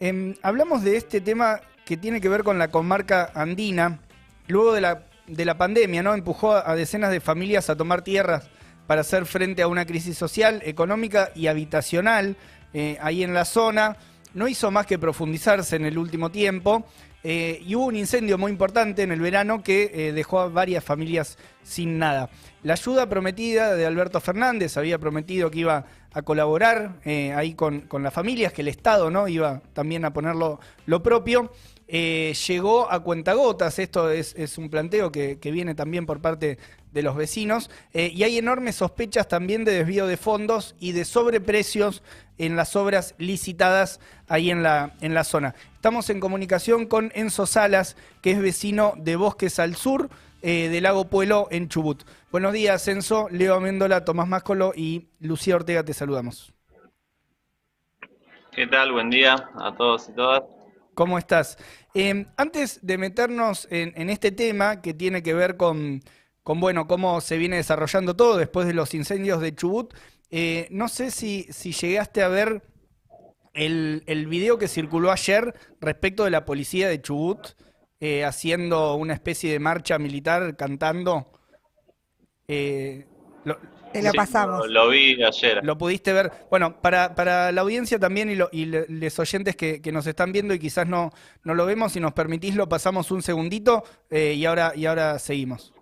Em, hablamos de este tema que tiene que ver con la comarca andina. Luego de la, de la pandemia, ¿no? Empujó a decenas de familias a tomar tierras para hacer frente a una crisis social, económica y habitacional eh, ahí en la zona. No hizo más que profundizarse en el último tiempo. Eh, y hubo un incendio muy importante en el verano que eh, dejó a varias familias sin nada. La ayuda prometida de Alberto Fernández había prometido que iba a colaborar ahí con, las familias, que el Estado no iba también a ponerlo lo propio. llegó a cuentagotas, esto es, un planteo que, que, viene también por parte de los vecinos, eh, y hay enormes sospechas también de desvío de fondos y de sobreprecios en las obras licitadas ahí en la, en la zona. Estamos en comunicación con Enzo Salas, que es vecino de Bosques al Sur, eh, del Lago Pueblo en Chubut. Buenos días, Enzo, Leo Améndola, Tomás Máscolo y Lucía Ortega, te saludamos. ¿Qué tal? Buen día a todos y todas. ¿Cómo estás? Eh, antes de meternos en este tema que tiene que ver con con bueno, cómo se viene desarrollando todo después de los incendios de Chubut. Eh, no sé si, si llegaste a ver el, el, video que circuló ayer respecto de la policía de Chubut eh, haciendo una especie de marcha militar cantando. Eh, lo, Te lo pasamos. Lo, vi ayer. Lo pudiste ver. Bueno, para, para la audiencia también y, y los oyentes que, que, nos están viendo y quizás no, no lo vemos, si nos permitís lo pasamos un segundito y, ahora, y ahora seguimos.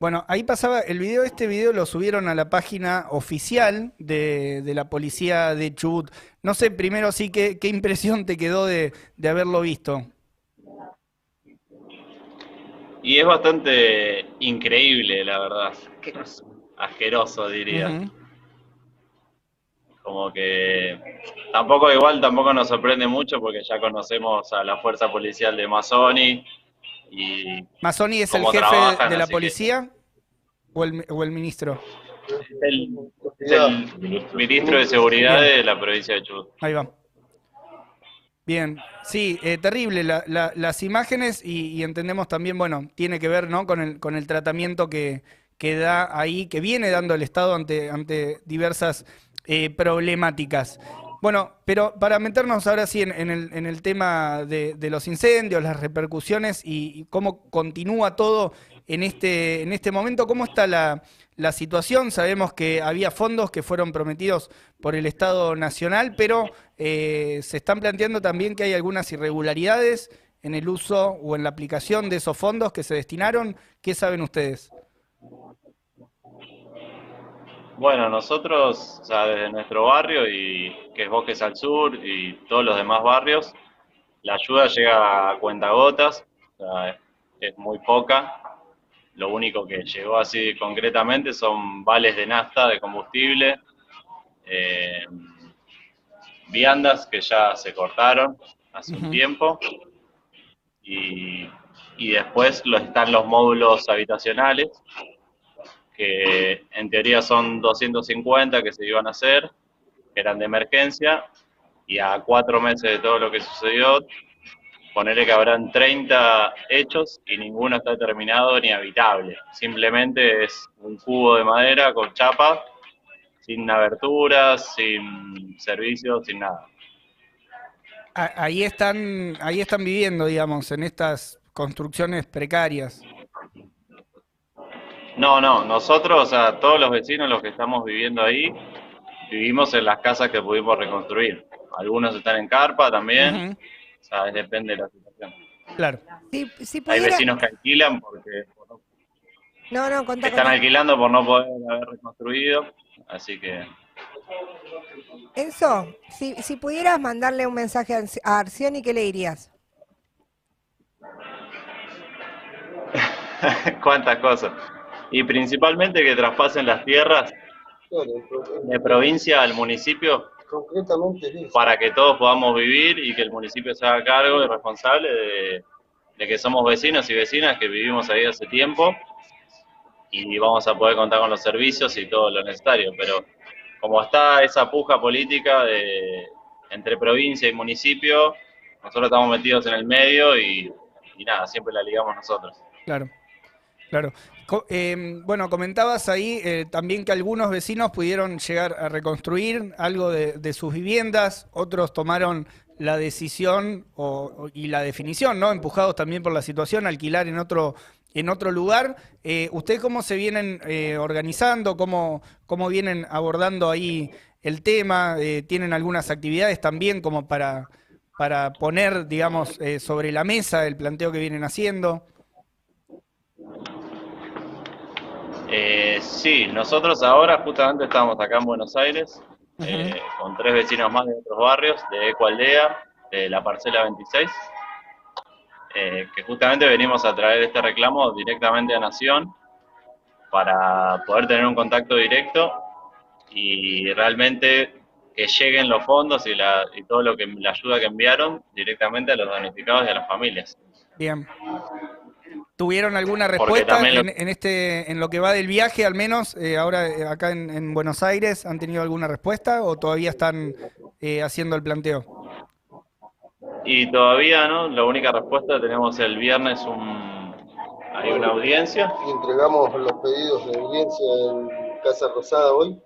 Bueno, ahí pasaba el video, este video lo subieron a la página oficial de, la policía de Chubut. No sé, primero sí, ¿qué, qué impresión te quedó de, de haberlo visto? Y es bastante increíble, la verdad. Asqueroso. diría. Como que tampoco igual, tampoco nos sorprende mucho porque ya conocemos a la fuerza policial de Mazzoni y... ¿Mazzoni es el jefe de la policía o, el, o, el, ministro? El, el ministro de Seguridad de la provincia de Chubut. Ahí va. Bien, sí, eh, terrible las imágenes y, entendemos también, bueno, tiene que ver ¿no? con, el, con el tratamiento que, que da ahí, que viene dando el Estado ante, ante diversas eh, problemáticas. Bueno, pero para meternos ahora sí en, el, en el, tema de, los incendios, las repercusiones y, cómo continúa todo en este, en este momento, ¿cómo está la, la situación. Sabemos que había fondos que fueron prometidos por el Estado Nacional, pero eh, se están planteando también que hay algunas irregularidades en el uso o en la aplicación de esos fondos que se destinaron. ¿Qué saben ustedes? Bueno, nosotros, o sea, desde nuestro barrio, y que es Bosques al Sur y todos los demás barrios, la ayuda llega a cuentagotas, o sea, es muy poca, lo único que llegó así concretamente son vales de nafta, de combustible, eh, viandas que ya se cortaron hace un tiempo. Y, después lo, están los módulos habitacionales que en teoría son 250 que se iban a hacer, eran de emergencia y a cuatro meses de todo lo que sucedió ponerle que habrán 30 hechos y ninguno está terminado ni habitable. Simplemente es un cubo de madera con chapa, sin aberturas, sin servicios, sin nada. Ahí están, ahí están viviendo, digamos, en estas construcciones precarias. No, no, nosotros, o sea, todos los vecinos, los que estamos viviendo ahí, vivimos en las casas que pudimos reconstruir. Algunos están en carpa también depende de la situación. Claro. Hay vecinos que alquilan porque no, no, están alquilando por no poder haber reconstruido, así que... Enzo, si, si pudieras mandarle un mensaje a Arcioni, ¿qué le dirías? Cuántas cosas. Y principalmente que traspasen las tierras de provincia al municipio concretamente para que todos podamos vivir y que el municipio se haga cargo y responsable de, que somos vecinos y vecinas que vivimos ahí hace tiempo y vamos a poder contar con los servicios y todo lo necesario. Pero como está esa puja política de, entre provincia y municipio, nosotros estamos metidos en el medio y, y nada, siempre la ligamos nosotros. Claro. Claro. Eh, bueno, comentabas ahí eh, también que algunos vecinos pudieron llegar a reconstruir algo de, sus viviendas, otros tomaron la decisión o- y la definición, ¿no? Empujados también por la situación, alquilar en otro, en otro lugar. Eh, ¿Ustedes cómo se vienen eh, organizando? ¿Cómo, cómo vienen abordando ahí el tema? Eh, ¿Tienen algunas actividades también como para, para poner, digamos, eh, sobre la mesa el planteo que vienen haciendo? Eh, sí, nosotros ahora justamente estamos acá en Buenos Aires eh, con tres vecinos más de otros barrios, de Ecoaldea, de la Parcela 26, eh, que justamente venimos a traer este reclamo directamente a Nación para poder tener un contacto directo y realmente que lleguen los fondos y, la, y todo lo que la ayuda que enviaron directamente a los damnificados y a las familias. Bien. ¿Tuvieron alguna respuesta lo- en, en este, en lo que va del viaje, al menos eh, ahora eh, acá en, en Buenos Aires, han tenido alguna respuesta o todavía están eh, haciendo el planteo? Y todavía no, la única respuesta tenemos el viernes un, hay una audiencia y entregamos los pedidos de audiencia en Casa Rosada hoy.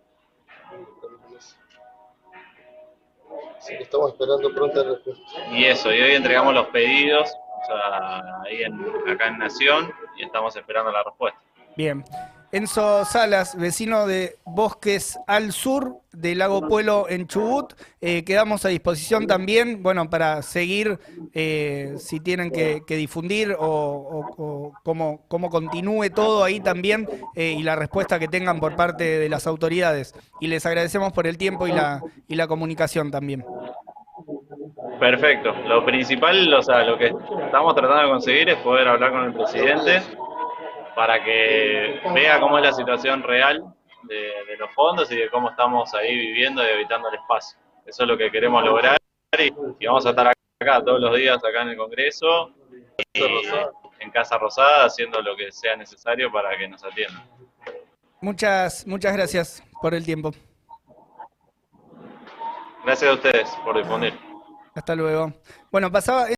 Así que estamos esperando pronta respuesta. y eso, y hoy entregamos los pedidos o sea, ahí en, acá en Nación y estamos esperando la respuesta. Bien. Enzo Salas, vecino de Bosques al Sur del Lago Puelo en Chubut, eh, quedamos a disposición también, bueno, para seguir eh, si tienen que, difundir o cómo, cómo continúe todo ahí también eh, y la respuesta que tengan por parte de las autoridades. Y les agradecemos por el tiempo y la, y la comunicación también. Perfecto, lo principal, o sea, lo que estamos tratando de conseguir es poder hablar con el presidente para que vea cómo es la situación real de, de los fondos y de cómo estamos ahí viviendo y evitando el espacio. Eso es lo que queremos lograr y, y vamos a estar acá todos los días acá en el Congreso y en Casa Rosada haciendo lo que sea necesario para que nos atiendan. Muchas, muchas gracias por el tiempo. Gracias a ustedes por difundir. Hasta luego. Bueno, pasaba.